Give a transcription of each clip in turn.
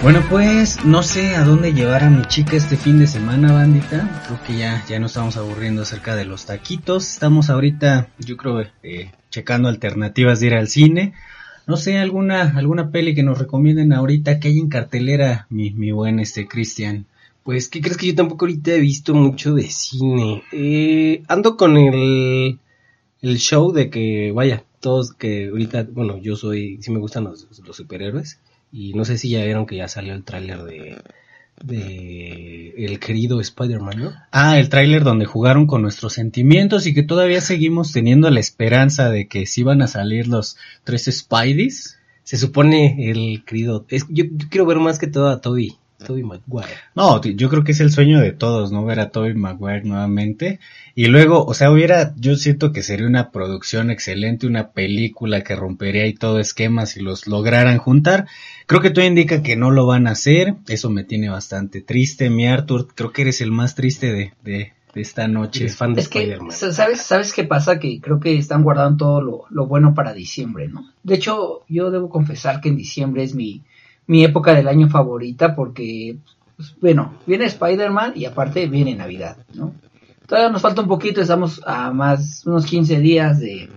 Bueno, pues no sé a dónde llevar a mi chica este fin de semana, bandita. Creo que ya, ya no estamos aburriendo acerca de los taquitos. Estamos ahorita, yo creo, eh, checando alternativas de ir al cine. No sé, alguna, alguna peli que nos recomienden ahorita que hay en cartelera, mi, mi buen este Cristian. Pues, ¿qué crees que yo tampoco ahorita he visto mucho de cine? Eh, ando con el, el show de que, vaya, todos que ahorita, bueno, yo soy, sí me gustan los, los superhéroes. Y no sé si ya vieron que ya salió el tráiler de, de el querido Spider-Man, ¿no? Ah, el tráiler donde jugaron con nuestros sentimientos y que todavía seguimos teniendo la esperanza de que sí van a salir los tres Spideys. Se supone el querido, es, yo, yo quiero ver más que todo a Toby. Toby Maguire. No, yo creo que es el sueño de todos, ¿no? Ver a Toby Maguire nuevamente. Y luego, o sea, hubiera, yo siento que sería una producción excelente, una película que rompería ahí todo esquema si los lograran juntar. Creo que todo indica que no lo van a hacer. Eso me tiene bastante triste. Mi Arthur, creo que eres el más triste de, de, de esta noche. Es fan de Es que, Spider-Man. ¿sabes, ¿sabes qué pasa? Que creo que están guardando todo lo, lo bueno para diciembre, ¿no? De hecho, yo debo confesar que en diciembre es mi, mi época del año favorita porque, pues, bueno, viene Spider-Man y aparte viene Navidad, ¿no? Todavía nos falta un poquito, estamos a más, unos 15 días de,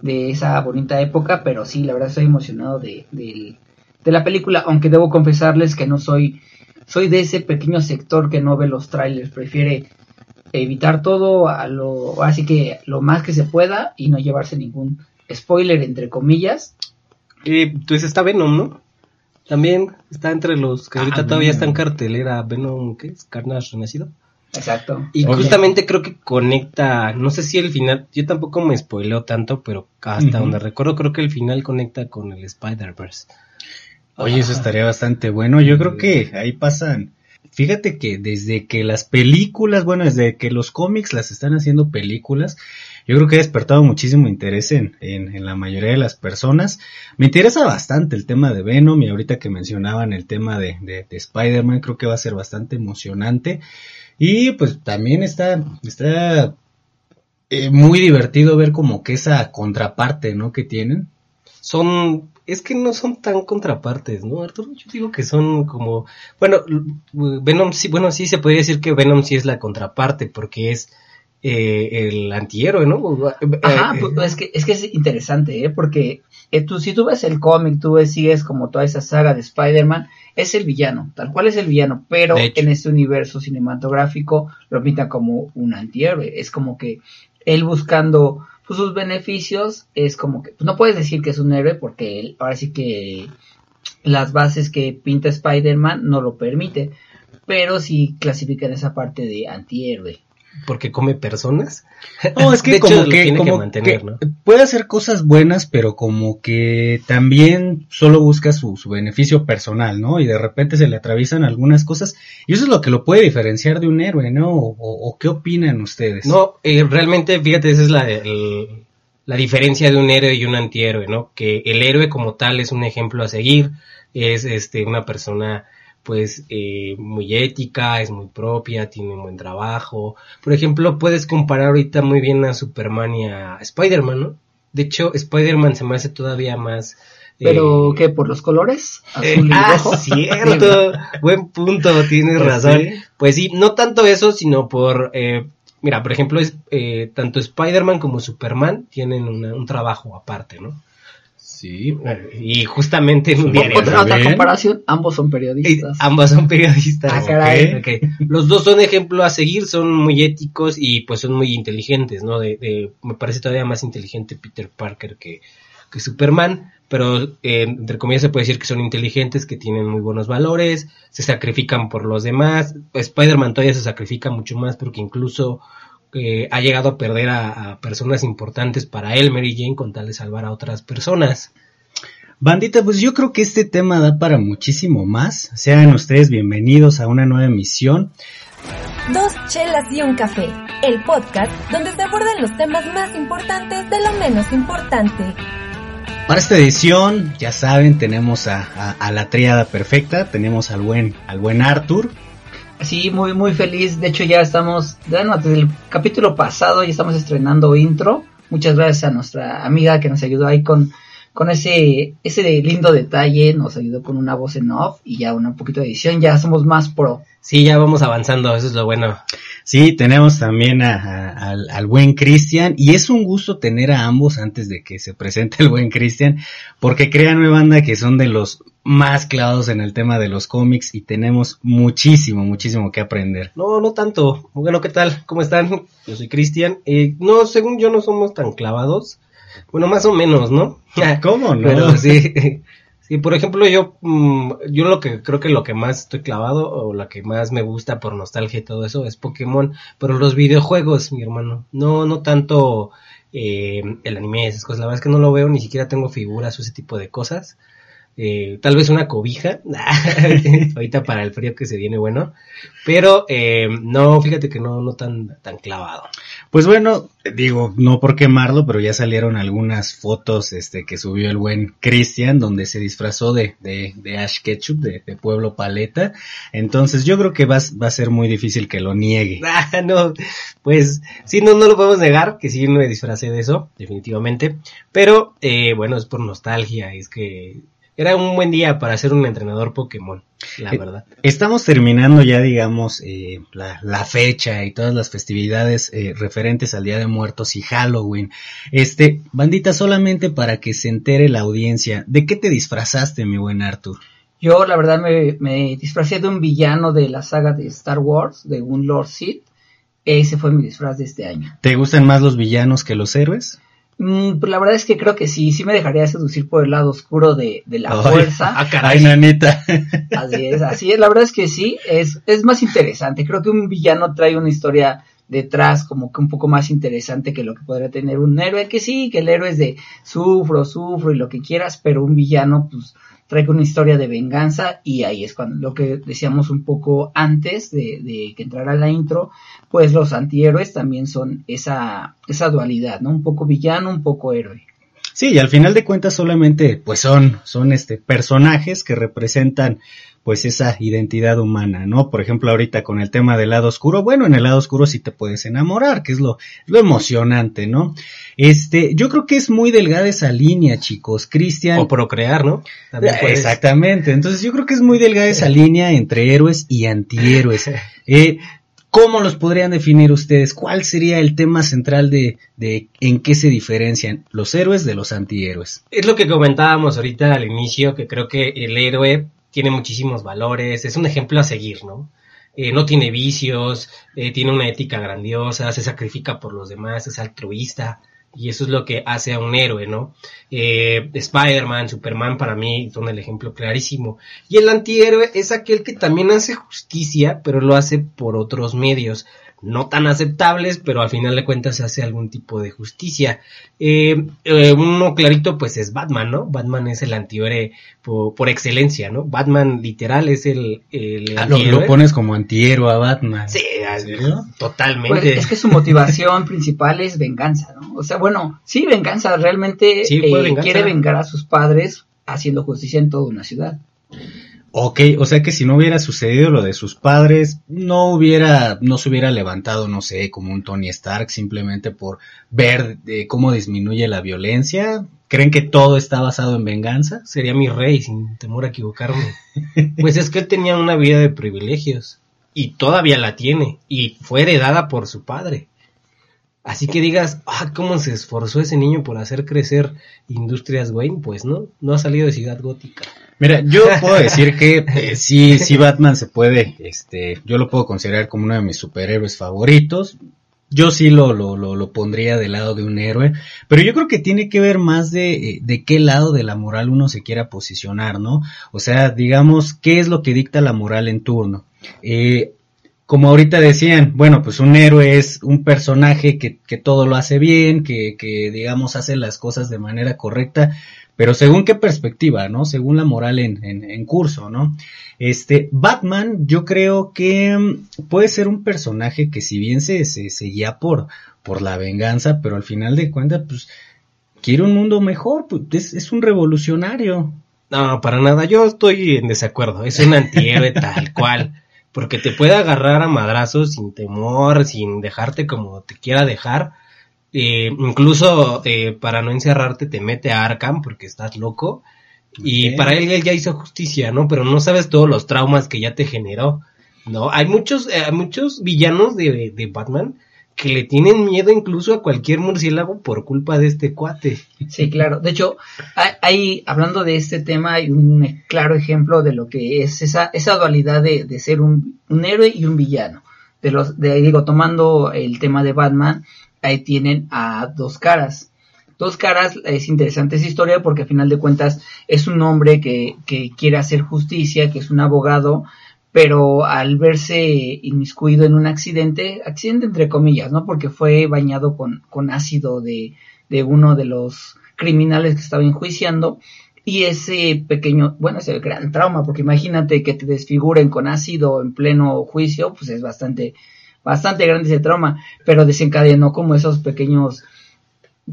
de esa bonita época, pero sí, la verdad estoy emocionado de, de la película, aunque debo confesarles que no soy, soy de ese pequeño sector que no ve los trailers, prefiere evitar todo a lo, así que lo más que se pueda y no llevarse ningún spoiler entre comillas. Eh, pues está Venom, ¿no? También está entre los que Ah, ahorita todavía Venom. está en cartelera Venom, ¿qué es? Carnage Renacido. Exacto. Y Oye. justamente creo que conecta, no sé si el final, yo tampoco me spoileo tanto, pero hasta donde recuerdo creo que el final conecta con el Spider-Verse. Oye, eso estaría bastante bueno. Yo creo que ahí pasan. Fíjate que desde que las películas, bueno, desde que los cómics las están haciendo películas, yo creo que ha despertado muchísimo interés en, en, en la mayoría de las personas. Me interesa bastante el tema de Venom y ahorita que mencionaban el tema de, de, de Spider-Man, creo que va a ser bastante emocionante. Y pues también está, está eh, muy divertido ver como que esa contraparte, ¿no? Que tienen. Son, es que no son tan contrapartes, ¿no, Arturo? Yo digo que son como, bueno, Venom sí, bueno, sí se podría decir que Venom sí es la contraparte porque es eh, el antihéroe, ¿no? Ajá, Eh, pues, es que es que es interesante, ¿eh? Porque eh, tú, si tú ves el cómic, tú ves, sigues como toda esa saga de Spider-Man, es el villano, tal cual es el villano, pero en este universo cinematográfico lo pinta como un antihéroe, es como que él buscando pues, sus beneficios, es como que, pues, no puedes decir que es un héroe porque él, ahora sí que las bases que pinta Spider-Man no lo permite, pero sí clasifica en esa parte de antihéroe. Porque come personas. No, es que De hecho, como lo que, tiene que mantener, que ¿no? puede hacer cosas buenas, pero como que también solo busca su, su beneficio personal, ¿no? Y de repente se le atraviesan algunas cosas, y eso es lo que lo puede diferenciar de un héroe, ¿no? O, o- o qué opinan ustedes? No, eh, realmente, fíjate, esa es la, el- la diferencia de un héroe y un antihéroe, ¿no? Que el héroe como tal es un ejemplo a seguir, es este una persona pues eh, muy ética, es muy propia, tiene un buen trabajo. Por ejemplo, puedes comparar ahorita muy bien a Superman y a Spider-Man, ¿no? De hecho, Spider-Man se me hace todavía más... eh, Pero, ¿qué? ¿Por los colores? eh, Azul y ah, rojo. cierto, buen punto, tienes Pues razón. sí. Pues sí, no tanto eso, sino por, eh, mira, por ejemplo, es, eh, tanto Spider-Man como Superman tienen una- un trabajo aparte, ¿no? Sí. Y justamente en un diario. Otra, comparación, ambos son Eh, periodistas. ambas son periodistas. Ah, caray. Los dos son ejemplo a seguir, son muy éticos y pues son muy inteligentes, ¿no? De, de- me parece todavía más inteligente Peter Parker que, que Superman, pero eh, entre comillas se puede decir que son inteligentes, que tienen muy buenos valores, se sacrifican por los demás. Spider-Man todavía se sacrifica mucho más porque incluso eh, ha llegado a perder a, a personas importantes para él, Mary Jane, con tal de salvar a otras personas. Bandita, pues yo creo que este tema da para muchísimo más. Sean ustedes bienvenidos a una nueva emisión. Dos chelas y un café, el podcast donde se abordan los temas más importantes de lo menos importante. Para esta edición, ya saben, tenemos a, a- a la tríada perfecta, tenemos al buen, al buen Arthur, Sí, muy, muy feliz. De hecho, ya estamos, bueno, desde el capítulo pasado ya estamos estrenando intro. Muchas gracias a nuestra amiga que nos ayudó ahí con, con ese, ese lindo detalle, nos ayudó con una voz en off y ya un poquito de edición, ya somos más pro. Sí, ya vamos avanzando, eso es lo bueno. Sí, tenemos también a, a- al, al buen Cristian y es un gusto tener a ambos antes de que se presente el buen Cristian, porque créanme banda que son de los más clavados en el tema de los cómics y tenemos muchísimo, muchísimo que aprender. No, no tanto. Bueno, ¿qué tal? ¿Cómo están? Yo soy Cristian. Eh, no, según yo no somos tan clavados. Bueno, más o menos, ¿no? ¿Cómo no? Pero sí. Sí, por ejemplo, yo, mm, yo lo que creo que lo que más estoy clavado o lo que más me gusta por nostalgia y todo eso es Pokémon, pero los videojuegos, mi hermano, no, no tanto eh, el anime, esas cosas, la verdad es que no lo veo, ni siquiera tengo figuras o ese tipo de cosas. Eh, tal vez una cobija, ahorita para el frío que se viene bueno, pero eh, no, fíjate que no, no tan, tan clavado. Pues bueno, digo, no por quemarlo, pero ya salieron algunas fotos este que subió el buen Cristian, donde se disfrazó de, de, de Ash Ketchup, de, de Pueblo Paleta. Entonces yo creo que va, va a ser muy difícil que lo niegue. Ah, no, pues sí, no, no lo podemos negar, que sí me disfracé de eso, definitivamente. Pero eh, bueno, es por nostalgia, es que era un buen día para ser un entrenador Pokémon, la Eh, verdad. Estamos terminando ya, digamos, eh, la, la fecha y todas las festividades eh, referentes al Día de Muertos y Halloween. Este, bandita, solamente para que se entere la audiencia, ¿de qué te disfrazaste, mi buen Arthur? Yo, la verdad, me, me disfracé de un villano de la saga de Star Wars, de un Lord Sith. Ese fue mi disfraz de este año. ¿Te gustan más los villanos que los héroes? Mm, pues la verdad es que creo que sí, sí me dejaría seducir por el lado oscuro de, de la Ay. fuerza. Ah, caray. Ay, nanita. Así es, así es. La verdad es que sí, es, es más interesante. Creo que un villano trae una historia detrás como que un poco más interesante que lo que podría tener un héroe, que sí, que el héroe es de sufro, sufro y lo que quieras, pero un villano pues trae una historia de venganza y ahí es cuando lo que decíamos un poco antes de, de que entrara la intro, pues los antihéroes también son esa, esa dualidad, ¿no? Un poco villano, un poco héroe. Sí, y al final de cuentas solamente, pues son, son este, personajes que representan, pues esa identidad humana, ¿no? Por ejemplo, ahorita con el tema del lado oscuro, bueno, en el lado oscuro sí te puedes enamorar, que es lo, lo emocionante, ¿no? Este, yo creo que es muy delgada esa línea, chicos. Cristian. O procrear, ¿no? También puedes- Exactamente. Entonces yo creo que es muy delgada esa línea entre héroes y antihéroes. Eh, ¿Cómo los podrían definir ustedes? ¿Cuál sería el tema central de, de en qué se diferencian los héroes de los antihéroes? Es lo que comentábamos ahorita al inicio, que creo que el héroe tiene muchísimos valores, es un ejemplo a seguir, ¿no? Eh, no tiene vicios, eh, tiene una ética grandiosa, se sacrifica por los demás, es altruista, y eso es lo que hace a un héroe, ¿no? Eh, Spider-Man, Superman para mí son el ejemplo clarísimo. Y el antihéroe es aquel que también hace justicia, pero lo hace por otros medios no tan aceptables, pero al final de cuentas hace algún tipo de justicia. Eh, eh, uno clarito pues es Batman, ¿no? Batman es el antihéroe por, por excelencia, ¿no? Batman literal es el, el Ah, lo, lo pones como antihéroe a Batman. Sí, totalmente. Pues es que su motivación principal es venganza, ¿no? O sea, bueno, sí, venganza, realmente Sí, eh, venganza. quiere vengar a sus padres haciendo justicia en toda una ciudad. Ok, o sea que si no hubiera sucedido lo de sus padres, no hubiera, no se hubiera levantado, no sé, como un Tony Stark simplemente por ver eh, cómo disminuye la violencia. ¿Creen que todo está basado en venganza? Sería mi rey, sin temor a equivocarme. pues es que él tenía una vida de privilegios. Y todavía la tiene. Y fue heredada por su padre. Así que digas, ah, cómo se esforzó ese niño por hacer crecer Industrias Wayne, pues no, no ha salido de Ciudad Gótica. Mira, yo puedo decir que eh, sí, sí Batman se puede, este, yo lo puedo considerar como uno de mis superhéroes favoritos. Yo sí lo, lo, lo, lo pondría del lado de un héroe, pero yo creo que tiene que ver más de, eh, de qué lado de la moral uno se quiera posicionar, ¿no? O sea, digamos, ¿qué es lo que dicta la moral en turno? Eh, como ahorita decían, bueno, pues un héroe es un personaje que, que todo lo hace bien, que, que digamos hace las cosas de manera correcta, pero según qué perspectiva, ¿no? Según la moral en, en, en curso, ¿no? Este, Batman, yo creo que mm, puede ser un personaje que si bien se, se, se guía por, por la venganza, pero al final de cuentas, pues, quiere un mundo mejor, pues, es, es un revolucionario. No, para nada, yo estoy en desacuerdo. Es un antihéroe tal cual. Porque te puede agarrar a madrazos sin temor, sin dejarte como te quiera dejar. Eh, incluso eh, para no encerrarte te mete a Arkham porque estás loco. Y para él él ya hizo justicia, ¿no? Pero no sabes todos los traumas que ya te generó, ¿no? Hay muchos, eh, muchos villanos de, de Batman que le tienen miedo incluso a cualquier murciélago por culpa de este cuate. Sí, claro. De hecho, hay, hay- hablando de este tema, hay un e- claro ejemplo de lo que es esa, esa dualidad de, de ser un, un héroe y un villano. De los, de, digo, tomando el tema de Batman, ahí tienen a dos caras. Dos caras es interesante esa historia porque a final de cuentas es un hombre que, que quiere hacer justicia, que es un abogado, pero al verse inmiscuido en un accidente, accidente entre comillas, ¿no? Porque fue bañado con, con ácido de, de uno de los criminales que estaba enjuiciando y ese pequeño, bueno, ese gran trauma, porque imagínate que te desfiguren con ácido en pleno juicio, pues es bastante, bastante grande ese trauma, pero desencadenó como esos pequeños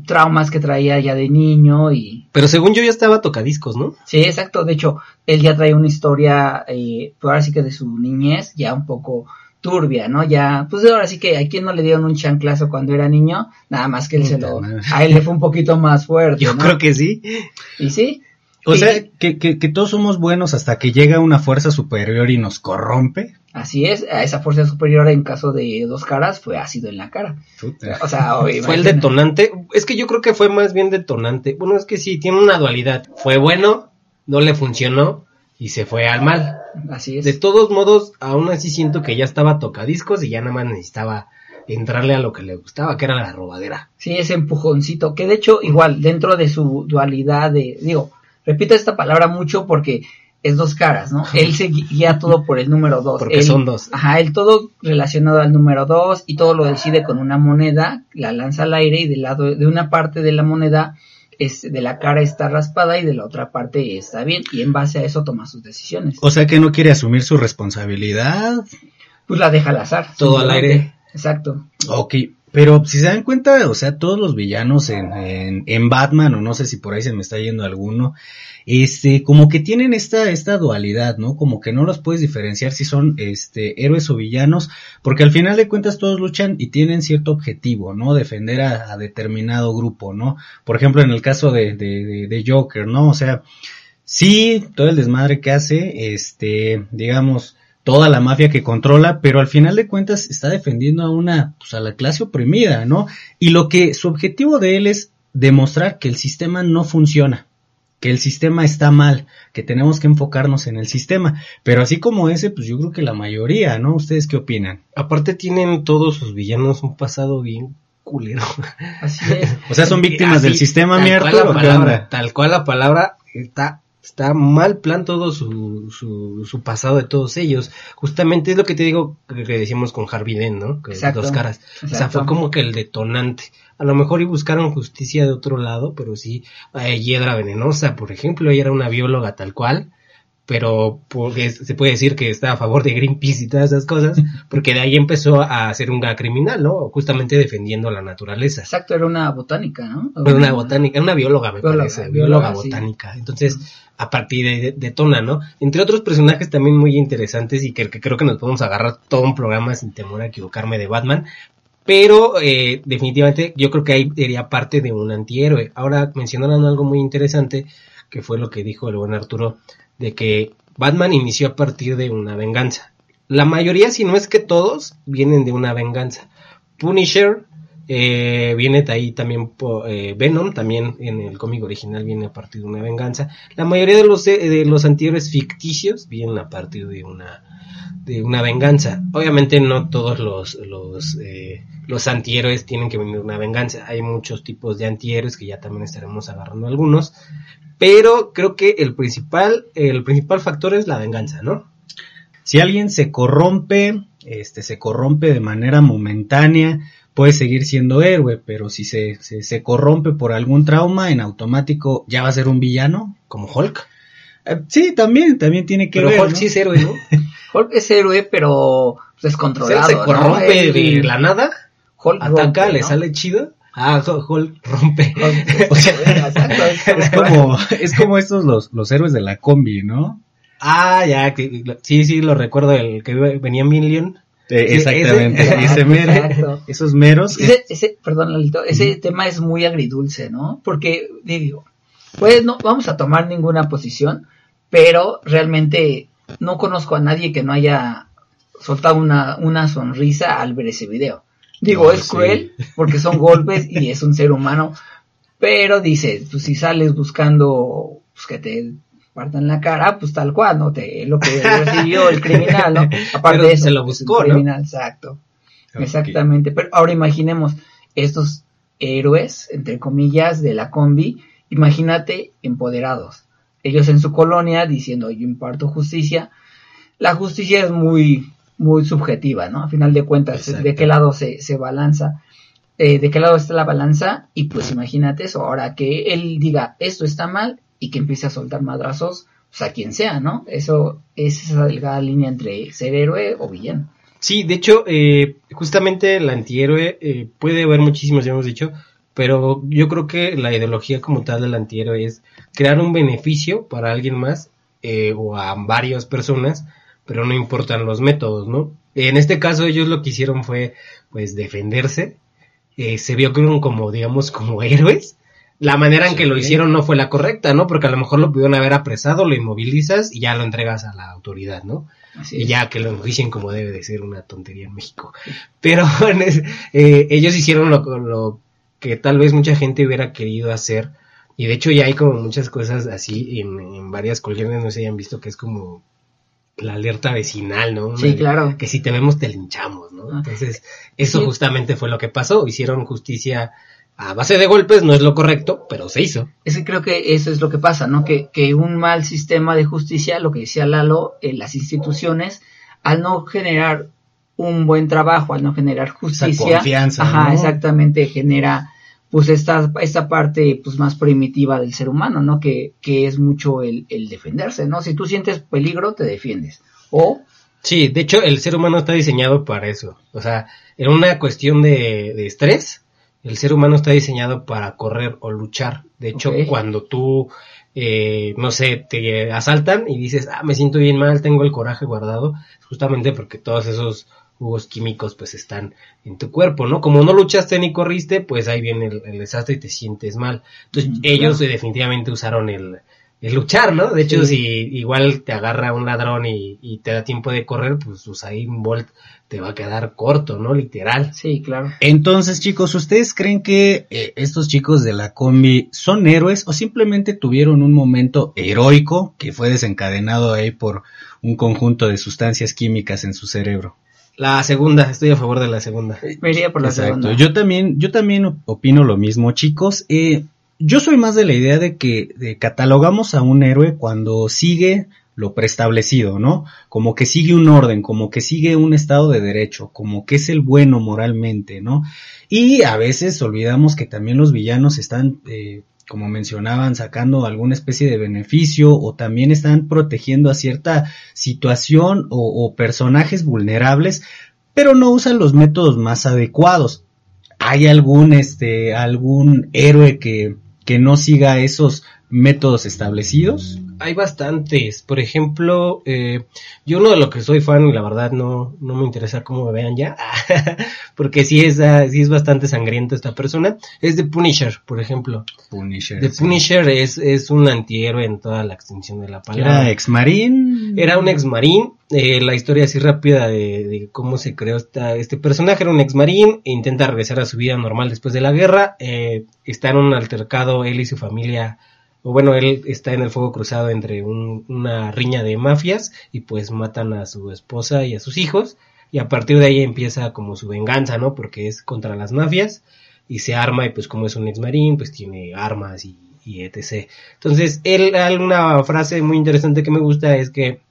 traumas que traía ya de niño y Pero según yo ya estaba tocadiscos, ¿no? Sí, exacto. De hecho, él ya trae una historia, eh, pues ahora sí que de su niñez, ya un poco turbia, ¿no? Ya, pues ahora sí que a quien no le dieron un chanclazo cuando era niño, nada más que él se lo, madre. a él le fue un poquito más fuerte, Yo ¿no? creo que sí. Y sí, O Sí. sea, que, que, que todos somos buenos hasta que llega una fuerza superior y nos corrompe. Así es, a esa fuerza superior en caso de dos caras fue ácido en la cara. Puta. O sea, oye, Fue el detonante. Es que yo creo que fue más bien detonante. Bueno, es que sí, tiene una dualidad. Fue bueno, no le funcionó y se fue al mal. Así es. De todos modos, aún así siento que ya estaba tocadiscos y ya nada más necesitaba entrarle a lo que le gustaba, que era la robadera. Sí, ese empujoncito, que de hecho igual dentro de su dualidad de, digo, repito esta palabra mucho porque es dos caras, ¿no? Él se guía todo por el número dos. Porque Él- son dos. Ajá, él todo relacionado al número dos y todo lo decide con una moneda, la lanza al aire y del lado de una parte de la moneda es de la cara está raspada y de la otra parte está bien y en base a eso toma sus decisiones. O sea que no quiere asumir su responsabilidad. Pues la deja al azar. Todo al aire. Exacto. Ok, pero si se dan cuenta, o sea, todos los villanos en, en, en Batman, o no sé si por ahí se me está yendo alguno, este, como que tienen esta, esta dualidad, ¿no? Como que no los puedes diferenciar si son, este, héroes o villanos, porque al final de cuentas todos luchan y tienen cierto objetivo, ¿no? Defender a, a determinado grupo, ¿no? Por ejemplo, en el caso de, de, de, de Joker, ¿no? O sea, sí, todo el desmadre que hace, este, digamos, toda la mafia que controla, pero al final de cuentas está defendiendo a una, pues a la clase oprimida, ¿no? Y lo que su objetivo de él es demostrar que el sistema no funciona, que el sistema está mal, que tenemos que enfocarnos en el sistema, pero así como ese, pues yo creo que la mayoría, ¿no? ¿Ustedes qué opinan? Aparte tienen todos sus villanos un pasado bien culero. Así es. O sea, son víctimas Así, del sistema, tal mi. Tal cual la palabra está, está mal plan todo su, su, su pasado de todos ellos. Justamente es lo que te digo que, que decíamos con Harvey Dent, ¿no? Que Exacto. dos caras. O sea, Exacto. fue como que el detonante. A lo mejor y buscaron justicia de otro lado, pero sí, eh, Hiedra Venenosa, por ejemplo, ella era una bióloga tal cual, pero porque se puede decir que está a favor de Greenpeace y todas esas cosas, porque de ahí empezó a ser un criminal, ¿no? Justamente defendiendo la naturaleza. Exacto, era una botánica, ¿no? Pero una botánica, una bióloga me Bióloga, parece, bióloga, bióloga sí. botánica. Entonces, a partir de, de- detona, ¿no? Entre otros personajes también muy interesantes y que, que creo que nos podemos agarrar todo un programa sin temor a equivocarme de Batman. Pero eh, definitivamente yo creo que ahí sería parte de un antihéroe. Ahora mencionaron algo muy interesante, que fue lo que dijo el buen Arturo, de que Batman inició a partir de una venganza. La mayoría, si no es que todos, vienen de una venganza. Punisher eh, viene de ahí también eh, Venom, también en el cómic original viene a partir de una venganza. La mayoría de los eh, de los antihéroes ficticios vienen a partir de una de una venganza. Obviamente no todos los los eh, los antihéroes tienen que venir de una venganza. Hay muchos tipos de antihéroes que ya también estaremos agarrando algunos, pero creo que el principal el principal factor es la venganza, ¿no? Si alguien se corrompe, este, se corrompe de manera momentánea, puede seguir siendo héroe, pero si se, se, se corrompe por algún trauma, en automático ya va a ser un villano. Como Hulk. Eh, sí, también, también tiene que Pero ver. Hulk ¿no? sí es héroe, ¿no? Hulk es héroe, pero pues, O descontrolado. sea, se ¿no? corrompe de la nada, Hulk ataca, rompe, le ¿no? sale chido. Ah, Hulk rompe. Hulk- O sea, es como, es como estos los, los héroes de la combi, ¿no? ah, ya, que, sí, sí, lo recuerdo, el que venía en Million. Eh, Sí, exactamente, ese- ese mero, Exacto. esos meros. Ese, ese, perdón, Lalito, ese tema es muy agridulce, ¿no? Porque, digo, pues no vamos a tomar ninguna posición, pero realmente no conozco a nadie que no haya soltado una, una sonrisa al ver ese video. Digo, No, es sí. cruel porque son golpes y es un ser humano, pero dice, pues si sales buscando pues, que te partan la cara, pues tal cual, ¿no? Te, lo que recibió el criminal, ¿no? Aparte Pero de eso, se lo pues, el buscó, ¿no? criminal, exacto. Exactamente, pero ahora imaginemos estos héroes, entre comillas, de la combi, imagínate empoderados. Ellos en su colonia diciendo yo imparto justicia. La justicia es muy, muy subjetiva, ¿no? A final de cuentas, Exacto. de qué lado se, se balanza, eh, de qué lado está la balanza, y pues imagínate eso, ahora que él diga esto está mal y que empiece a soltar madrazos, pues a quien sea, ¿no? Eso es esa delgada línea entre ser héroe o villano. Sí, de hecho, eh, justamente el antihéroe eh, puede haber muchísimos, ya hemos dicho, pero yo creo que la ideología como tal del antihéroe es crear un beneficio para alguien más eh, o a varias personas, pero no importan los métodos, ¿no? En este caso ellos lo que hicieron fue, pues, defenderse. Eh, se vio como, como, digamos, como héroes. La manera en que lo hicieron no fue la correcta, ¿no? Porque a lo mejor lo pudieron haber apresado, lo inmovilizas y ya lo entregas a la autoridad, ¿no? Así y ya que lo enjuicien como debe de ser una tontería en México. Pero eh, ellos hicieron lo, lo que tal vez mucha gente hubiera querido hacer. Y de hecho ya hay como muchas cosas así en, en varias colonias, no si hayan visto que es como la alerta vecinal, ¿no? Sí, claro. Que si te vemos te linchamos, ¿no? Entonces, eso Sí. justamente fue lo que pasó. Hicieron justicia a base de golpes, no es lo correcto, pero se hizo. Es que creo que eso es lo que pasa, ¿no? Que, que un mal sistema de justicia, lo que decía Lalo, en las instituciones, al no generar un buen trabajo, al no generar justicia, confianza, ajá, ¿no? exactamente, genera pues esta, esta parte pues más primitiva del ser humano, ¿no? Que, que es mucho el, el defenderse, ¿no? Si tú sientes peligro, te defiendes. O, Sí, de hecho el ser humano está diseñado para eso. O sea, en una cuestión de, de estrés, el ser humano está diseñado para correr o luchar. De hecho, cuando tú, eh, no sé, te asaltan y dices, ah, me siento bien mal, tengo el coraje guardado, justamente porque todos esos jugos químicos pues están en tu cuerpo, ¿no? Como no luchaste ni corriste, pues ahí viene el, el desastre y te sientes mal. Entonces Mm, ellos claro. definitivamente usaron el, el luchar, ¿no? De hecho, Sí. si igual te agarra un ladrón y, y te da tiempo de correr, pues Usain Bolt te va a quedar corto, ¿no? Literal. sí, claro. Entonces, chicos, ¿ustedes creen que eh, estos chicos de la combi son héroes o simplemente tuvieron un momento heroico que fue desencadenado ahí por un conjunto de sustancias químicas en su cerebro? La segunda, estoy a favor de la segunda. Me iría por la Exacto. segunda. Yo también, yo también opino lo mismo, chicos. Eh, yo soy más de la idea de que de catalogamos a un héroe cuando sigue lo preestablecido, ¿no? Como que sigue un orden, como que sigue un estado de derecho, como que es el bueno moralmente, ¿no? Y a veces olvidamos que también los villanos están, eh, como mencionaban, sacando alguna especie de beneficio o también están protegiendo a cierta situación o, personajes vulnerables, pero no usan los métodos más adecuados. ¿Hay algún, este, algún héroe que, que no siga esos métodos establecidos? Hay bastantes. Por ejemplo, eh, yo uno de lo que soy fan, y la verdad no, no me interesa cómo me vean ya, porque sí es, ah, sí es bastante sangriento esta persona, es The Punisher, por ejemplo. Punisher. The sí. Punisher es, es un antihéroe en toda la extensión de la palabra. Era ex marín. Era un ex marín, eh, la historia así rápida de, de cómo se creó esta, este personaje, era un ex marín, e intenta regresar a su vida normal después de la guerra, eh, está en un altercado, él y su familia, o bueno, él está en el fuego cruzado entre un- una riña de mafias y pues matan a su esposa y a sus hijos, y a partir de ahí empieza como su venganza, ¿no? Porque es contra las mafias, y se arma, y pues como es un ex marín, pues tiene armas y, y etc. Entonces, él, una frase muy interesante que me gusta es que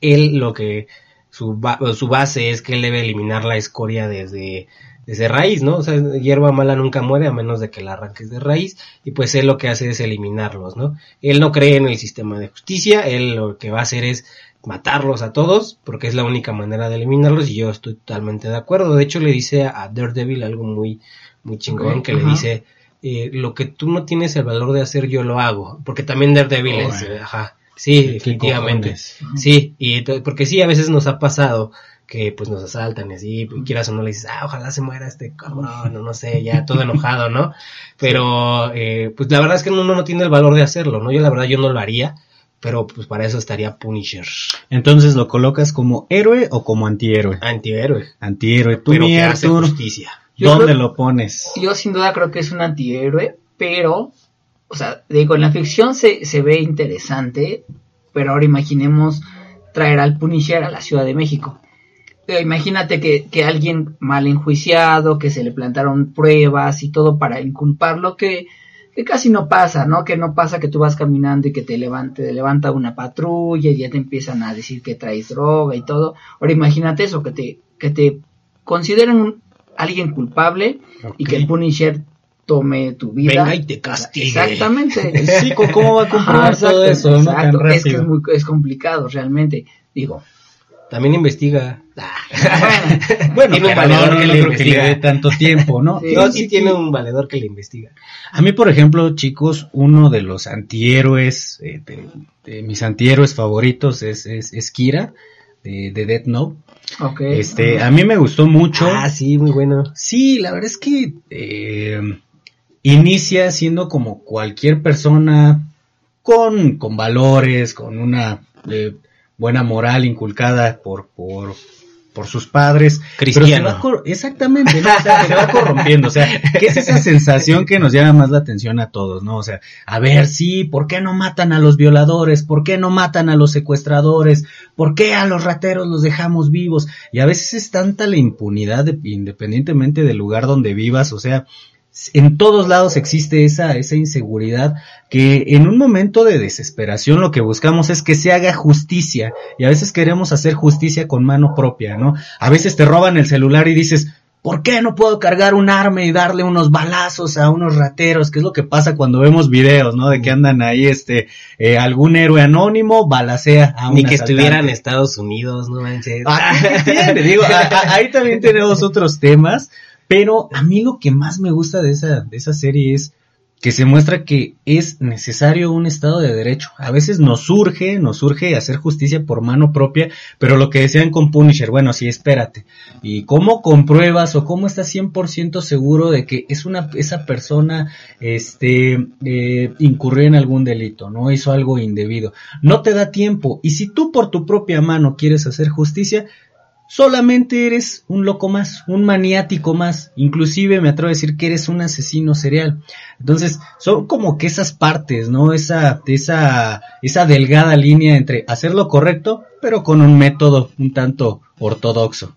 él lo que su, su base es que él debe eliminar la escoria desde, desde raíz, ¿no? O sea, hierba mala nunca muere a menos de que la arranques de raíz y pues él lo que hace es eliminarlos, ¿no? Él no cree en el sistema de justicia, él lo que va a hacer es matarlos a todos porque es la única manera de eliminarlos y yo estoy totalmente de acuerdo. De hecho le dice a Daredevil algo muy, muy chingón que le dice eh, lo que tú no tienes el valor de hacer yo lo hago porque también Daredevil es, eh, ajá, sí, ¿Qué definitivamente. cojones? Sí, y porque sí, a veces nos ha pasado que pues nos asaltan y así, y quieras o no le dices, ah, ojalá se muera este cabrón, o no sé, ya todo enojado, ¿no? Pero, eh, pues la verdad es que uno no tiene el valor de hacerlo, ¿no? Yo la verdad yo no lo haría, pero pues para eso estaría Punisher. Entonces, ¿lo colocas como héroe o como antihéroe? Antihéroe. Antihéroe. Tú, pero mi que hace justicia. Yo ¿dónde creo- lo pones? Yo sin duda creo que es un antihéroe, pero, o sea, digo, en la ficción se, se ve interesante, pero ahora imaginemos traer al Punisher a la Ciudad de México. Eh, imagínate que, que alguien mal enjuiciado, que se le plantaron pruebas y todo para inculparlo, que, que casi no pasa, ¿no? Que no pasa que tú vas caminando y que te levante, te levanta una patrulla y ya te empiezan a decir que traes droga y todo. Ahora imagínate eso, que te, que te consideren un- alguien culpable y que el Punisher tome tu vida. Venga y te castigue. Exactamente. Sí, ¿cómo- ¿cómo va a comprobar Ajá, todo exacto, eso, no? Exacto. Es que es, muy, es complicado realmente. Digo, También investiga. bueno, Bueno, Tiene un valedor no, que le creo que le dé tanto tiempo, ¿no? Sí. no, sí tiene un valedor que le investiga. A mí, por ejemplo, chicos, uno de los antihéroes, eh, de, de mis antihéroes favoritos es, es, es Kira, de, de Death Note. ok. Este, a mí me gustó mucho. Ah, sí, muy bueno. Sí, la verdad es que eh, inicia siendo como cualquier persona con, con valores, con una eh, buena moral inculcada por, por, por sus padres. Pero se Cristiano. va exactamente, ¿no? O sea, se va corrompiendo. O sea, que es esa sensación que nos llama más la atención a todos, ¿no? O sea, a ver, sí, ¿por qué no matan a los violadores? ¿Por qué no matan a los secuestradores? ¿Por qué a los rateros los dejamos vivos? Y a veces es tanta la impunidad, de- independientemente del lugar donde vivas, o sea, en todos lados existe esa, esa inseguridad que en un momento de desesperación lo que buscamos es que se haga justicia y a veces queremos hacer justicia con mano propia, ¿no? A veces te roban el celular y dices, ¿por qué no puedo cargar un arma y darle unos balazos a unos rateros? Que es lo que pasa cuando vemos videos, ¿no? De que andan ahí, este, eh, algún héroe anónimo balacea a un Ni que asaltante. estuviera en Estados Unidos, no manches. Ah, ¿qué tiene? Digo, a- a- ahí también tenemos otros temas, pero a mí lo que más me gusta de esa, de esa serie es que se muestra que es necesario un Estado de Derecho. A veces nos surge, nos surge hacer justicia por mano propia, pero lo que decían con Punisher, bueno, sí, espérate. ¿Y cómo compruebas o cómo estás 100% seguro de que es una, esa persona, este, eh, incurrió en algún delito, no hizo algo indebido? No te da tiempo. Y si tú por tu propia mano quieres hacer justicia, solamente eres un loco más, un maniático más, inclusive me atrevo a decir que eres un asesino serial. Entonces, son como que esas partes, ¿no? Esa, esa, esa delgada línea entre hacer lo correcto, pero con un método un tanto ortodoxo.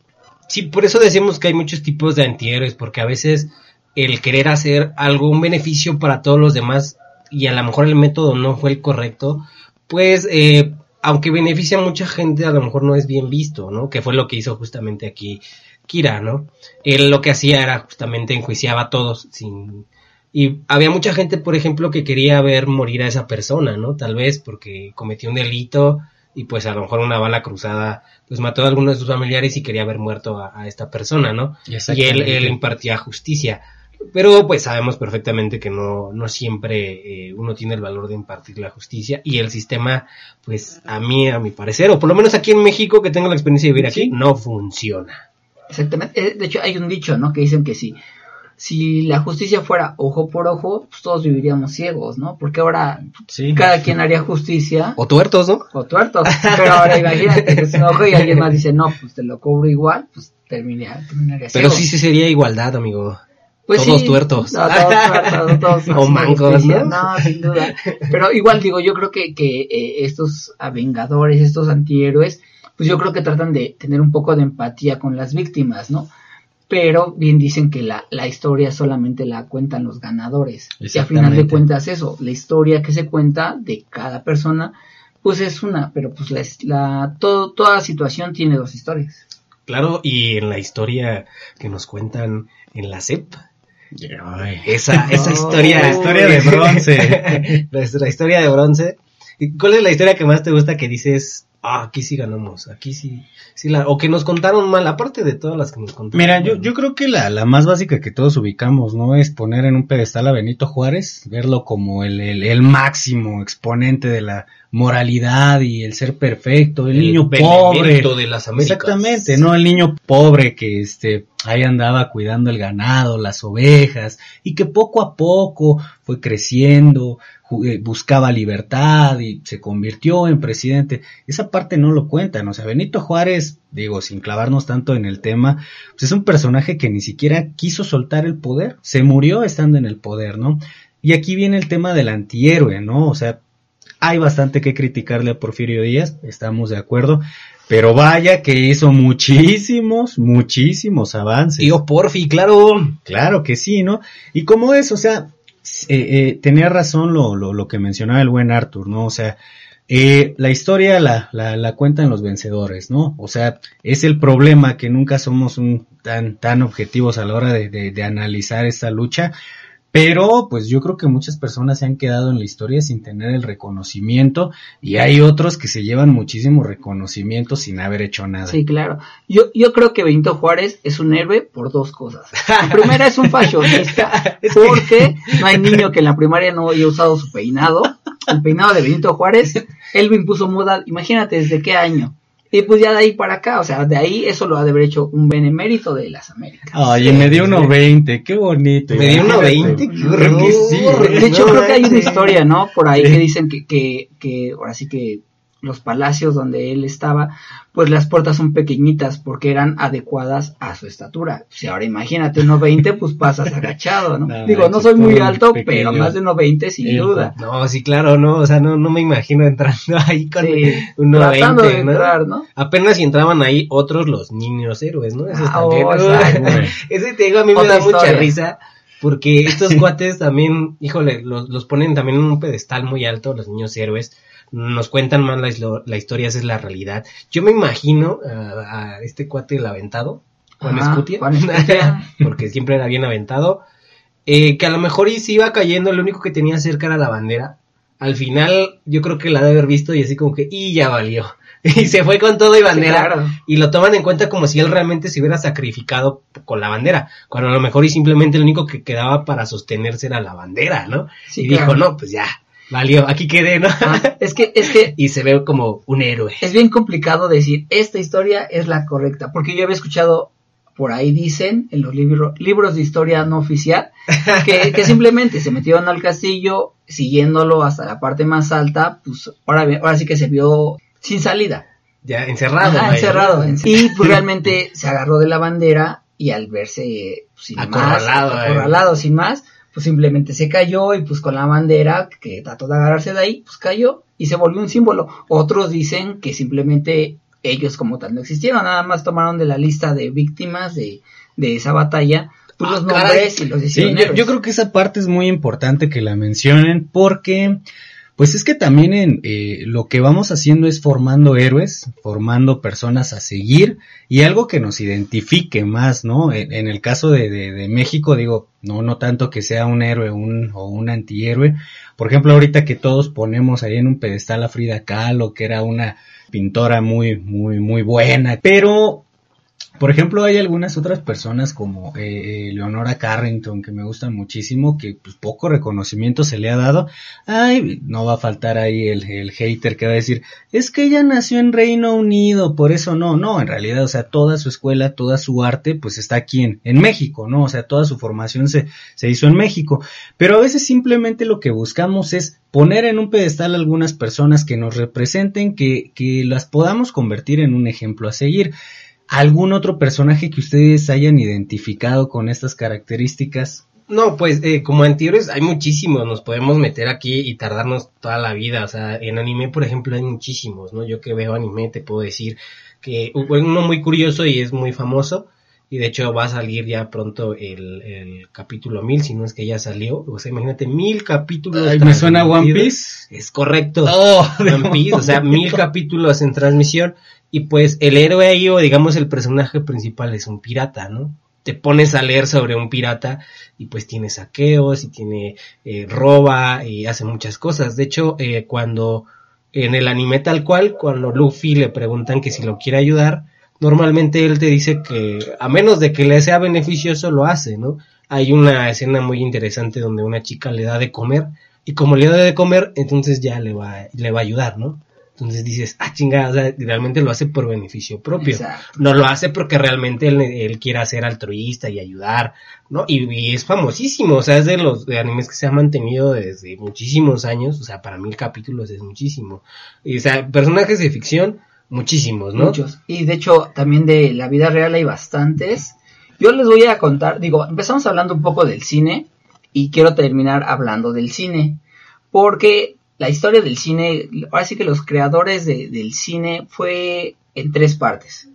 Sí, por eso decimos que hay muchos tipos de antihéroes, porque a veces el querer hacer algún beneficio para todos los demás y a lo mejor el método no fue el correcto, pues eh, aunque beneficia a mucha gente, a lo mejor no es bien visto, ¿no? Que fue lo que hizo justamente aquí Kira, ¿no? Él lo que hacía era justamente enjuiciaba a todos sin... Y había mucha gente, por ejemplo, que quería ver morir a esa persona, ¿no? Tal vez porque cometió un delito y pues a lo mejor una bala cruzada pues mató a alguno de sus familiares y quería ver muerto a, a esta persona, ¿no? Y él, él impartía justicia. Pero pues sabemos perfectamente que no, no siempre eh, uno tiene el valor de impartir la justicia y el sistema, pues a mí, a mi parecer, o por lo menos aquí en México que tengo la experiencia de vivir aquí, Sí. no funciona. Exactamente. Eh, De hecho, hay un dicho, ¿no? Que dicen que si, si la justicia fuera ojo por ojo, pues todos viviríamos ciegos, ¿no? Porque ahora Sí. cada quien haría justicia O tuertos, ¿no? o tuertos. Pero ahora imagínate que es un ojo y alguien más dice, no, pues te lo cobro igual, pues terminaría, terminaría Pero ciego. sí, sí sería igualdad, amigo. Pues todos sí, tuertos. no, todos tuertos, todos O mancos, ¿no? No, sin duda. Pero igual digo, yo creo que, que eh, estos vengadores, estos antihéroes, pues yo creo que tratan de tener un poco de empatía con las víctimas, ¿no? Pero bien dicen que la, la historia solamente la cuentan los ganadores. Y al final de cuentas eso, la historia que se cuenta de cada persona, pues es una, pero pues la, la todo, toda situación tiene dos historias. Claro, y en la historia que nos cuentan en la CEP, Ay. esa, esa No. historia, La historia de bronce. Nuestra historia de bronce. ¿Y ¿Cuál es la historia que más te gusta que dices, ah, aquí sí ganamos, aquí sí, sí la, o que nos contaron mal, aparte de todas las que nos contaron? Mira, yo, yo creo que la, la más básica que todos ubicamos, ¿no? Es poner en un pedestal a Benito Juárez, verlo como el, el, el máximo exponente de la moralidad y el ser perfecto, el, El niño pobre. de las Américas. Exactamente, ¿no? El niño pobre que este ahí andaba cuidando el ganado, las ovejas, y que poco a poco fue creciendo, eh, buscaba libertad y se convirtió en presidente. Esa parte no lo cuentan, o sea, Benito Juárez, digo, sin clavarnos tanto en el tema, pues es un personaje que ni siquiera quiso soltar el poder, se murió estando en el poder, ¿no? Y aquí viene el tema del antihéroe, ¿no? O sea, hay bastante que criticarle a Porfirio Díaz, estamos de acuerdo, pero vaya que hizo muchísimos, muchísimos avances. Tío Porfi, claro. Claro que sí, ¿no? Y como es, o sea, eh, eh, tenía razón lo, lo, lo que mencionaba el buen Arthur, ¿no? O sea, eh, la historia la, la, la cuentan los vencedores, ¿no? O sea, es el problema que nunca somos un, tan, tan objetivos a la hora de, de, de analizar esta lucha. Pero, pues yo creo que muchas personas se han quedado en la historia sin tener el reconocimiento y hay otros que se llevan muchísimo reconocimiento sin haber hecho nada. Sí, claro. Yo, yo creo que Benito Juárez es un héroe por dos cosas. La primera es un fashionista, porque no hay niño que en la primaria no haya usado su peinado. El peinado de Benito Juárez, él me impuso moda, imagínate desde qué año. Y pues ya de ahí para acá, o sea, de ahí eso lo ha de haber hecho un benemérito de las Américas. Oye, me dio uno 20, qué bonito. Me dio uno 20, qué Creo que sí. horror. De hecho, No, creo que hay una sí. historia, ¿no? Por ahí que dicen que, que, que ahora sí que los palacios donde él estaba, pues las puertas son pequeñitas porque eran adecuadas a su estatura. Si ahora imagínate, 1.20, pues pasas agachado, ¿no? No, Digo, no soy muy alto, pequeño. pero más de 1.20 sin Elfo. duda. No, sí, claro, no, o sea, no, no me imagino entrando ahí con Sí, un tratando de 90, ¿no? entrar, ¿no? Apenas si entraban ahí otros los niños héroes, ¿no? Eso Ah, oh. Ese te digo, a mí me da mucha risa. Porque estos cuates también, híjole, los, los ponen también en un pedestal muy alto, los niños héroes. Nos cuentan más la, historia, esa es la realidad. Yo me imagino a, a este cuate el aventado, Juan Ajá, Escutia, Juan Escutia. porque siempre era bien aventado, eh, que a lo mejor y se iba cayendo, lo único que tenía cerca era la bandera. Al final, yo creo que la de haber visto y así como que, y ya valió. Y se fue con todo y bandera. Sí, claro. Y lo toman en cuenta como si él realmente se hubiera sacrificado con la bandera. Cuando a lo mejor y simplemente lo único que quedaba para sostenerse era la bandera, ¿no? Sí, y claro. dijo, no, pues ya, valió, aquí quedé, ¿no? Ah, es que, es que y se ve como un héroe. es bien complicado decir esta historia es la correcta, porque yo había escuchado por ahí dicen en los libro- libros de historia no oficial que, que simplemente se metieron al castillo siguiéndolo hasta la parte más alta, pues ahora, ahora sí que se vio sin salida, Ya encerrado. Ajá, encerrado, y pues realmente se agarró de la bandera y al verse pues, sin Acorralado, más, eh. acorralado sin más, pues simplemente se cayó y pues con la bandera que trató de agarrarse de ahí, pues cayó y se volvió un símbolo. Otros dicen que simplemente ellos como tal no existieron, nada más tomaron de la lista de víctimas de, de esa batalla, pues Ah, los caray. nombres y los Sí, yo creo que esa parte es muy importante que la mencionen porque, pues es que también en, eh, lo que vamos haciendo es formando héroes, formando personas a seguir y algo que nos identifique más, ¿no? En, el caso de, de- de México, digo, no, no tanto que sea un héroe un, o un antihéroe. Por ejemplo, ahorita que todos ponemos ahí en un pedestal a Frida Kahlo, que era una pintora muy, muy, muy buena, pero por ejemplo, hay algunas otras personas como eh, eh, Leonora Carrington que me gustan muchísimo, que pues poco reconocimiento se le ha dado. Ay, no va a faltar ahí el, el hater que va a decir, es que ella nació en Reino Unido, por eso no, no, en realidad, o sea, toda su escuela, toda su arte, pues está aquí en, en México, ¿no? O sea, toda su formación se, se hizo en México. Pero a veces simplemente lo que buscamos es poner en un pedestal algunas personas que nos representen, que, que las podamos convertir en un ejemplo a seguir algún otro personaje que ustedes hayan identificado con estas características. No, pues eh, como antihéroes hay muchísimos, nos podemos meter aquí y tardarnos toda la vida, o sea, en anime por ejemplo hay muchísimos, ¿no? Yo que veo anime te puedo decir que uno muy curioso y es muy famoso y de hecho va a salir ya pronto el, el capítulo mil, si no es que ya salió, o sea, imagínate mil capítulos. Ay, me suena One. Piece. Es correcto. Oh, One Piece, o sea, mil capítulos en transmisión y pues el héroe ahí o digamos el personaje principal es un pirata, ¿no? Te pones a leer sobre un pirata y pues tiene saqueos y tiene eh, roba y hace muchas cosas. De hecho, eh, cuando en el anime tal cual, cuando Luffy le preguntan que si lo quiere ayudar, normalmente él te dice que a menos de que le sea beneficioso lo hace, ¿no? Hay una escena muy interesante donde una chica le da de comer y como le da de comer, entonces ya le va, le va a ayudar, ¿no? Entonces dices, ah, chingada, o sea, realmente lo hace por beneficio propio. Exacto. No lo hace porque realmente él, él quiera ser altruista y ayudar, ¿no? Y, y es famosísimo, o sea, es de los de animes que se ha mantenido desde muchísimos años, o sea, para mil capítulos es muchísimo. Y, o sea, personajes de ficción, muchísimos, ¿no? Muchos. Y de hecho, también de la vida real hay bastantes. Yo les voy a contar, digo, empezamos hablando un poco del cine y quiero terminar hablando del cine. Porque la historia del cine, ahora sí que los creadores de- del cine fue en tres partes.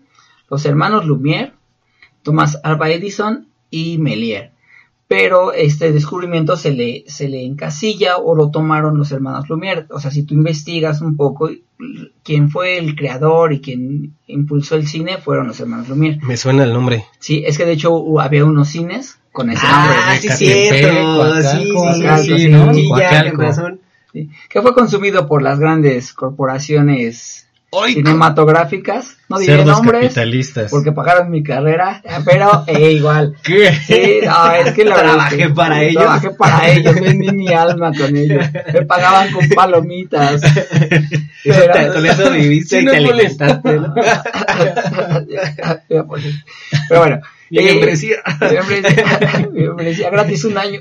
Los hermanos Lumière, Thomas Alva Edison y Méliès. Pero este descubrimiento se le, se le encasilla o lo tomaron los hermanos Lumière. O sea, si tú investigas un poco, quien fue el creador y quien impulsó el cine fueron los hermanos Lumière. Me suena el nombre. Sí, es que de hecho había unos cines con ese Ah, nombre. sí, cierto. Coacalco, Sí, sí, sí, así, sí, ¿no? sí, Sí, que fue consumido por las grandes corporaciones cinematográficas. No diré Cerdos nombres capitalistas. porque pagaron mi carrera, pero eh, igual. ¿Qué? Sí, no, es que la Trabajé que- para ellos. Trabajé para ellos, vendí mi alma con ellos. Me pagaban con palomitas. Pero- te- con eso viviste y te Cinépolis. alimentaste, ¿no? Pero bueno. Mi eh, membresía. mi membresía- mi membresía gratis un año.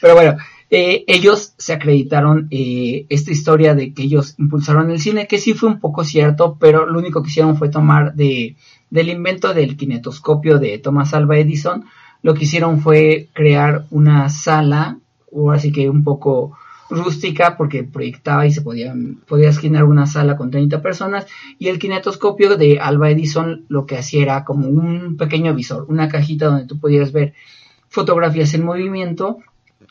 Pero bueno, eh, ellos se acreditaron eh, esta historia de que ellos impulsaron el cine, que sí fue un poco cierto, pero lo único que hicieron fue tomar de, del invento del kinetoscopio de Thomas Alva Edison, lo que hicieron fue crear una sala, o así que un poco rústica, porque proyectaba y se podía, podías generar una sala con 30 personas, y el kinetoscopio de Alva Edison lo que hacía era como un pequeño visor, una cajita donde tú podías ver fotografías en movimiento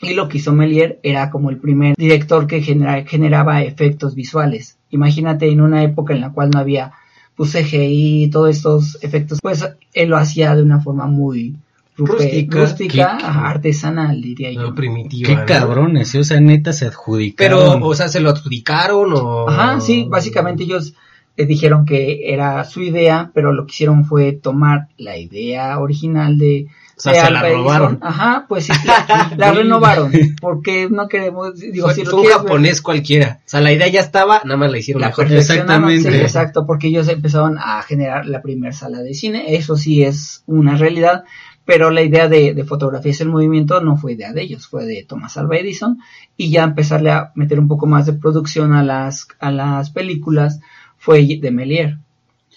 y lo que hizo Méliès era como el primer director que genera- generaba efectos visuales. Imagínate en una época en la cual no había pues CGI y todos estos efectos, pues él lo hacía de una forma muy rupe- Rústica. rústica, Qué- ajá, artesanal diría yo. No, primitiva. Qué ¿no? cabrones, ¿eh? o sea, neta se adjudicaron. Pero, o sea, ¿se lo adjudicaron o...? Ajá, sí, básicamente ellos eh, dijeron que era su idea, pero lo que hicieron fue tomar la idea original de, O sea, se la robaron. Ajá, pues sí, la, la renovaron, porque no queremos, digo, Fue, si lo fue un ver, japonés cualquiera. O sea, la idea ya estaba, nada más la hicieron la mejor. sí, Exactamente. exacto, porque ellos empezaron a generar la primera sala de cine, eso sí es una realidad, pero la idea de, de fotografías en movimiento no fue idea de ellos, fue de Thomas Alva Edison, y ya empezarle a meter un poco más de producción a las, a las películas fue de Méliès.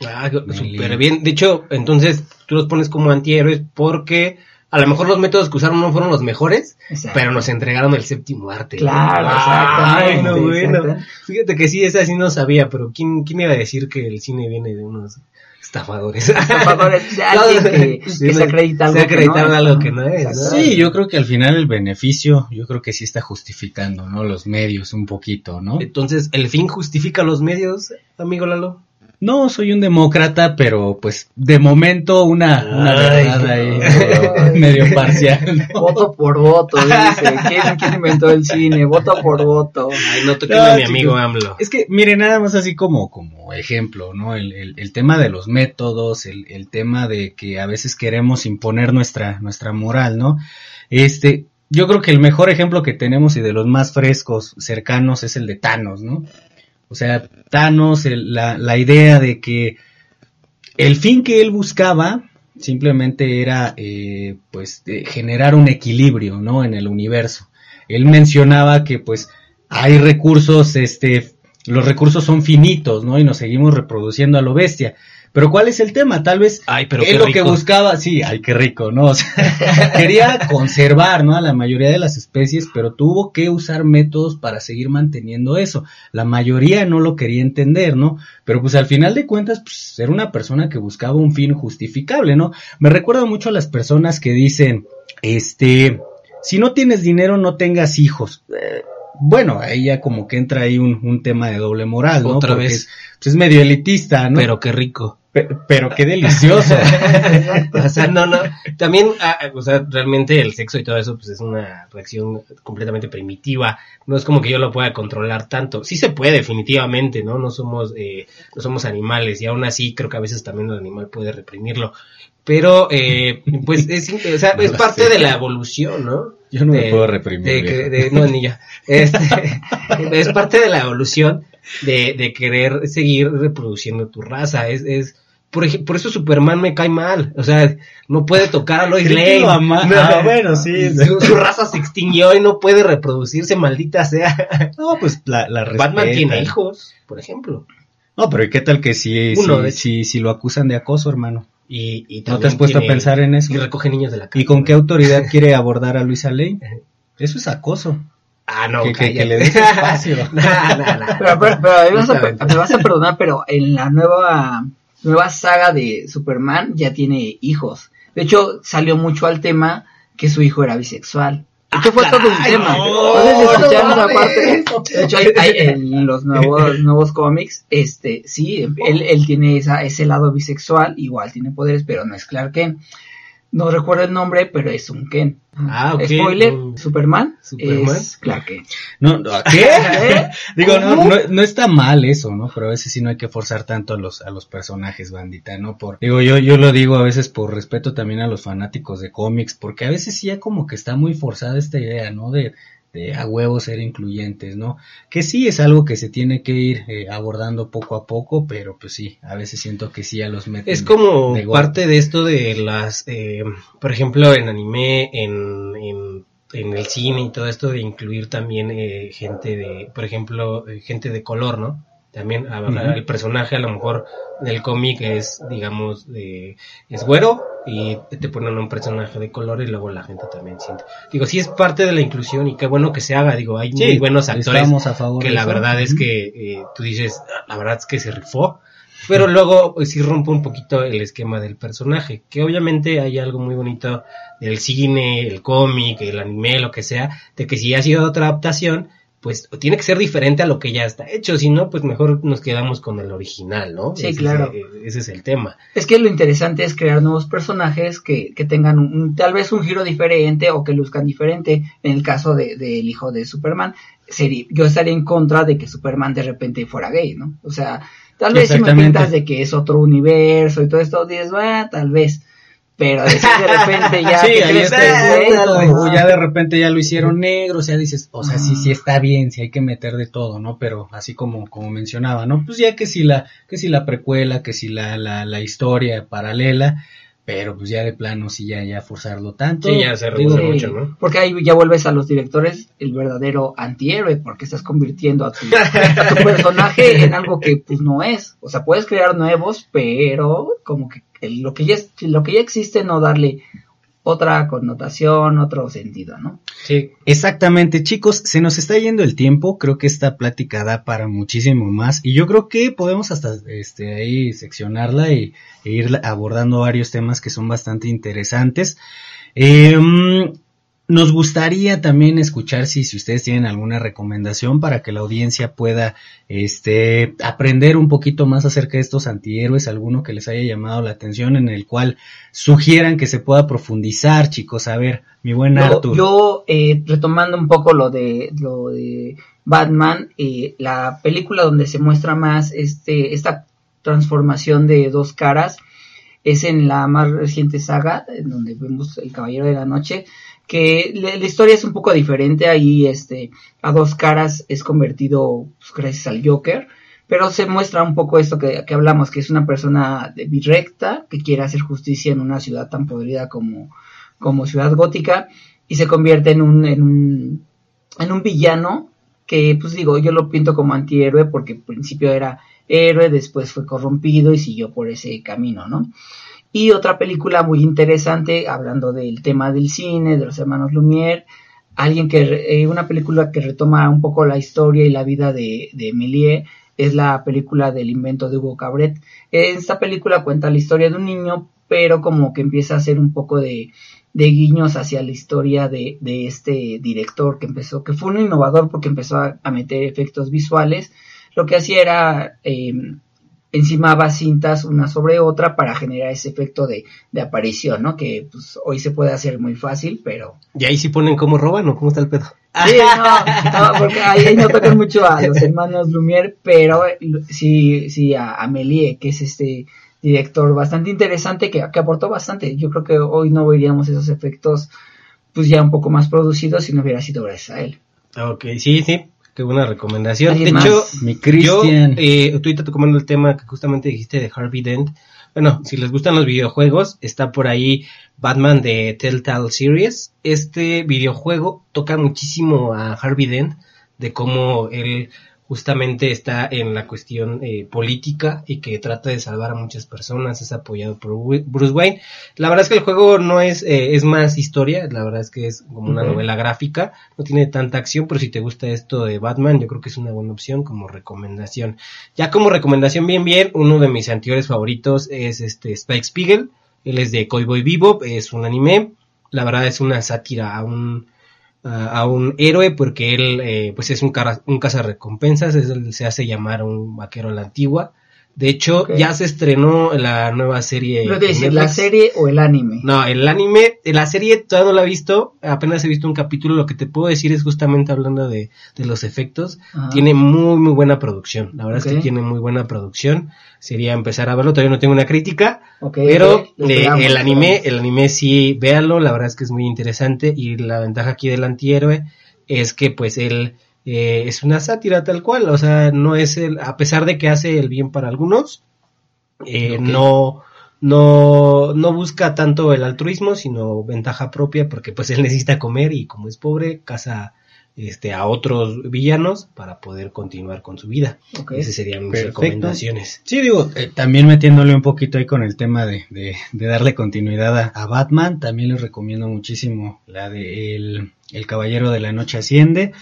Ah, súper bien. De hecho, entonces tú los pones como antihéroes porque a lo mejor los métodos que usaron no fueron los mejores, Exacto. pero nos entregaron el séptimo arte. Claro, Ay, no, bueno. exacto. Fíjate que sí, esa sí no sabía, pero ¿quién, quién iba a decir que el cine viene de unos estafadores? Estafadores, alguien que, que se acredita algo Se acreditaron que no es. algo que no es. Sí, yo creo que al final el beneficio, yo creo que sí está justificando, ¿no? Los medios un poquito, ¿no? Entonces, ¿el fin justifica los medios, amigo Lalo? No, soy un demócrata, pero pues de momento una, una Ay, verdad ahí ay. medio, parcial. ¿no? Voto por voto, dice. ¿Quién, quién inventó el cine? Voto por voto. Ay, no toquen No, a mi amigo AMLO. Es que, mire, nada más así como, como ejemplo, ¿no? El, el, el tema de los métodos, el, el tema de que a veces queremos imponer nuestra, nuestra moral, ¿no? Este, yo creo que el mejor ejemplo que tenemos y de los más frescos, cercanos, es el de Thanos, ¿no? O sea, Thanos, el- la, la idea de que el fin que él buscaba simplemente era, eh, pues, de generar un equilibrio, ¿no? En el universo. Él mencionaba que, pues, hay recursos, este, los recursos son finitos, ¿no? Y nos seguimos reproduciendo a lo bestia. Pero ¿cuál es el tema? Tal vez Ay, pero él lo que buscaba, sí, ay, qué rico, ¿no? O sea, quería conservar, ¿no? A la mayoría de las especies, pero tuvo que usar métodos para seguir manteniendo eso. La mayoría no lo quería entender, ¿no? Pero pues al final de cuentas, pues era una persona que buscaba un fin justificable, ¿no? Me recuerda mucho a las personas que dicen, este, si no tienes dinero, no tengas hijos. Eh, bueno, ahí ya como que entra ahí un, un tema de doble moral, ¿no? Otra Porque vez. Es, pues es medio elitista, ¿no? Pero qué rico. Pero qué delicioso. o sea, no, no. También, ah, o sea, realmente el sexo y todo eso, pues es una reacción completamente primitiva. No es como que yo lo pueda controlar tanto. Sí se puede, definitivamente, ¿no? No somos, eh, no somos animales y aún así creo que a veces también el animal puede reprimirlo. Pero, eh, pues, es, o sea, es parte de la evolución, ¿no? Yo no me puedo reprimir. De, no, ni yo. Este, es parte de la evolución de, de querer seguir reproduciendo tu raza. Es, es, por, por eso Superman me cae mal. O sea, no puede tocar a Lois Lane. ah, bueno, sí. Su, raza se extinguió y no puede reproducirse, maldita sea. No, pues la, la Batman tiene hijos, por ejemplo. No, pero ¿y qué tal que si, si, si lo acusan de acoso, hermano? Y, ¿No te has puesto a pensar en eso? Y recoge niños de la calle. ¿Y con qué autoridad quiere abordar a Luisa Ley? Eso es acoso. Ah, no, que, que, le des espacio. no, no, no. Pero, pero, me, vas a, me vas a perdonar, pero en la nueva, nueva saga de Superman ya tiene hijos. De hecho, salió mucho al tema que su hijo era bisexual. Esto fue todo un tema. De hecho, hay, en los nuevos, nuevos cómics, este, sí, él, él tiene esa, ese lado bisexual, igual tiene poderes, pero no es Clark Kent. No recuerdo el nombre, pero es un Ken. Ah, ok. Spoiler, Superman, Superman es Clark Kent. No, ¿qué? Digo, no, no, no, está mal eso, ¿no? Pero a veces sí no hay que forzar tanto a los, a los personajes, bandita, ¿no? Por, digo, yo, yo lo digo a veces por respeto también a los fanáticos de cómics, porque a veces sí ya como que está muy forzada esta idea, ¿no? De, a huevos ser incluyentes, ¿no? Que sí es algo que se tiene que ir eh, abordando poco a poco, pero pues sí, a veces siento que sí ya los meten. Es como parte de esto de las, eh, por ejemplo, en anime, en, en, en, el cine y todo esto de incluir también eh, gente de, por ejemplo, gente de color, ¿no? También el personaje a lo mejor del cómic es, digamos, de, es güero y te ponen un personaje de color y luego la gente también siente. Digo, sí es parte de la inclusión y qué bueno que se haga. Digo, hay muy buenos actores que la verdad es que eh, tú dices, la verdad es que se rifó. Pero luego pues, sí rompe un poquito el esquema del personaje, que obviamente hay algo muy bonito del cine, el cómic, el anime, lo que sea, de que si ha sido otra adaptación, pues tiene que ser diferente a lo que ya está hecho, si no, pues mejor nos quedamos con el original, ¿no? Sí, claro. ese es el tema. Es que lo interesante es crear nuevos personajes que, que tengan un, tal vez un giro diferente o que luzcan diferente. En el caso del de, hijo de Superman, sería, yo estaría en contra de que Superman de repente fuera gay, ¿no? O sea, tal vez si me pintas de que es otro universo y todo esto, dices, bueno, tal vez pero de repente ya sí, o ya de repente ya lo hicieron negro, o sea, dices, o sea, sí, sí está bien, sí hay que meter de todo, ¿no? Pero así como, como mencionaba, ¿no? Pues ya que si la, que si la precuela, que si la, la, la historia paralela, pero pues ya de plano sí ya, ya forzarlo tanto. Sí, ya se reduce mucho, ¿no? Porque ahí ya vuelves a los directores el verdadero antihéroe, porque estás convirtiendo a tu, a tu personaje en algo que pues no es. O sea, puedes crear nuevos, pero como que lo que ya lo que ya existe no darle otra connotación, otro sentido, ¿no? Sí. Exactamente, chicos, se nos está yendo el tiempo, creo que esta plática da para muchísimo más y yo creo que podemos hasta este ahí seccionarla y e ir abordando varios temas que son bastante interesantes. Eh, nos gustaría también escuchar si, si ustedes tienen alguna recomendación para que la audiencia pueda este, aprender un poquito más acerca de estos antihéroes, alguno que les haya llamado la atención, en el cual sugieran que se pueda profundizar, chicos. A ver, mi buen Arthur. Yo, eh, retomando un poco lo de, lo de Batman, eh, la película donde se muestra más este, esta transformación de dos caras es en la más reciente saga, en donde vemos El Caballero de la Noche, que la, historia es un poco diferente, ahí este, a dos caras es convertido pues, gracias al Joker, pero se muestra un poco esto que, que hablamos, que es una persona directa, que quiere hacer justicia en una ciudad tan podrida como, como Ciudad Gótica, y se convierte en un, en un, en un villano, que pues digo, yo lo pinto como antihéroe porque al principio era héroe, después fue corrompido y siguió por ese camino, ¿no? Y otra película muy interesante, hablando del tema del cine, de los hermanos Lumière, alguien que, eh, una película que retoma un poco la historia y la vida de, de Méliès, es la película del invento de Hugo Cabret. Esta película cuenta la historia de un niño, pero como que empieza a hacer un poco de, de guiños hacia la historia de, de, este director que empezó, que fue un innovador porque empezó a, meter efectos visuales. Lo que hacía era eh, encimaba cintas una sobre otra para generar ese efecto de, de aparición, ¿no? Que pues, hoy se puede hacer muy fácil, pero... Y ahí sí ponen cómo roban o cómo está el pedo. Sí, no, no, porque ahí no tocan mucho a los hermanos Lumière, pero sí, sí a Amélie, que es este director bastante interesante que, que aportó bastante. Yo creo que hoy no veríamos esos efectos pues ya un poco más producidos si no hubiera sido gracias a él. Ok, sí, sí, qué buena recomendación. De ¿Alguien hecho? Mi yo, eh, ahorita tomando el tema que justamente dijiste de Harvey Dent. Bueno, si les gustan los videojuegos, está por ahí Batman de Telltale Series. Este videojuego toca muchísimo a Harvey Dent, de cómo él justamente está en la cuestión eh, política y que trata de salvar a muchas personas, es apoyado por Bruce Wayne. La verdad es que el juego no es, eh, es más historia, la verdad es que es como una novela gráfica, no tiene tanta acción, pero si te gusta esto de Batman, yo creo que es una buena opción como recomendación. Ya como recomendación bien bien, uno de mis anteriores favoritos es este Spike Spiegel, él es de Cowboy Bebop, es un anime, la verdad es una sátira a un a, un héroe porque él eh, pues es un, cara, un cazarrecompensas, es se hace llamar un vaquero a la antigua. De hecho, ya se estrenó la nueva serie. Pero en decir, ¿la serie o el anime? No, el anime, la serie todavía no la he visto, apenas he visto un capítulo, lo que te puedo decir es justamente hablando de, de los efectos, tiene muy muy buena producción, la verdad es que tiene muy buena producción, sería empezar a verlo, todavía no tengo una crítica, Ok, pero eh, el anime, el anime sí, véanlo, la verdad es que es muy interesante. Y la ventaja aquí del antihéroe es que pues él eh, es una sátira tal cual, o sea, no es el, a pesar de que hace el bien para algunos, eh, no, no, no busca tanto el altruismo, sino ventaja propia, porque pues él necesita comer y como es pobre, caza este, a otros villanos para poder continuar con su vida. Esas serían mis Perfecto. recomendaciones. Sí, digo, eh, también metiéndole un poquito ahí con el tema de, de, de darle continuidad a, a Batman, también les recomiendo muchísimo la de el, el Caballero de la Noche Asciende,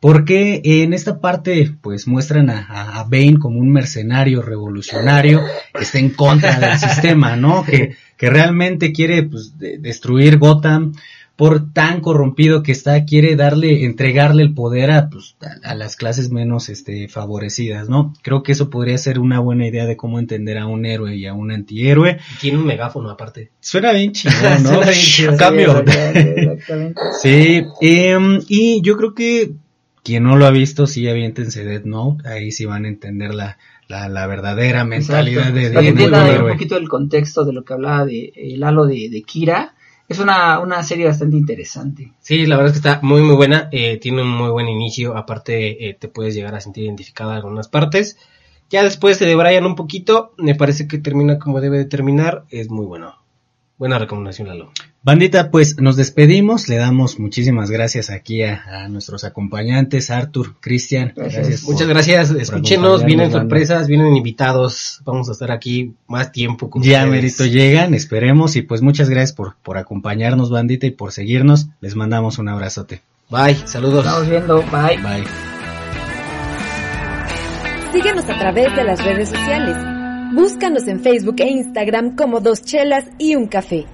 porque en esta parte pues muestran a, a- a Bane como un mercenario revolucionario que está en contra del sistema, ¿no? Que, que realmente quiere pues de- destruir Gotham por tan corrompido que está, quiere darle, entregarle el poder a, pues, a, a las clases menos este, favorecidas, ¿no? Creo que eso podría ser una buena idea de cómo entender a un héroe y a un antihéroe. Tiene un megáfono aparte. Suena bien chingón, ¿no? Suena bien chido. Cambio. Sí, exactamente. Sí, em, y yo creo que quien no lo ha visto, sí aviéntense Dead Note, ahí sí van a entender la, la, la verdadera mentalidad Exacto. de, de, Para que de un poquito el contexto de lo que hablaba de el halo de, de Kira, es una, una serie bastante interesante. Sí, la verdad es que está muy muy buena, eh, tiene un muy buen inicio, aparte eh, te puedes llegar a sentir identificada en algunas partes. Ya después se debrayan un poquito, me parece que termina como debe de terminar, es muy bueno. Buena recomendación, Lalo. Bandita, pues nos despedimos, le damos muchísimas gracias aquí a, a nuestros acompañantes, Arthur, Cristian, Gracias. por- Muchas gracias, escúchenos, vienen banda. sorpresas, vienen invitados, vamos a estar aquí más tiempo con Ya ustedes. merito llegan, esperemos y pues muchas gracias por, por acompañarnos, bandita, y por seguirnos. Les mandamos un abrazote. Bye, saludos. Estamos viendo, bye. Bye. Síguenos a través de las redes sociales. Búscanos en Facebook e Instagram como Dos Chelas y un Café.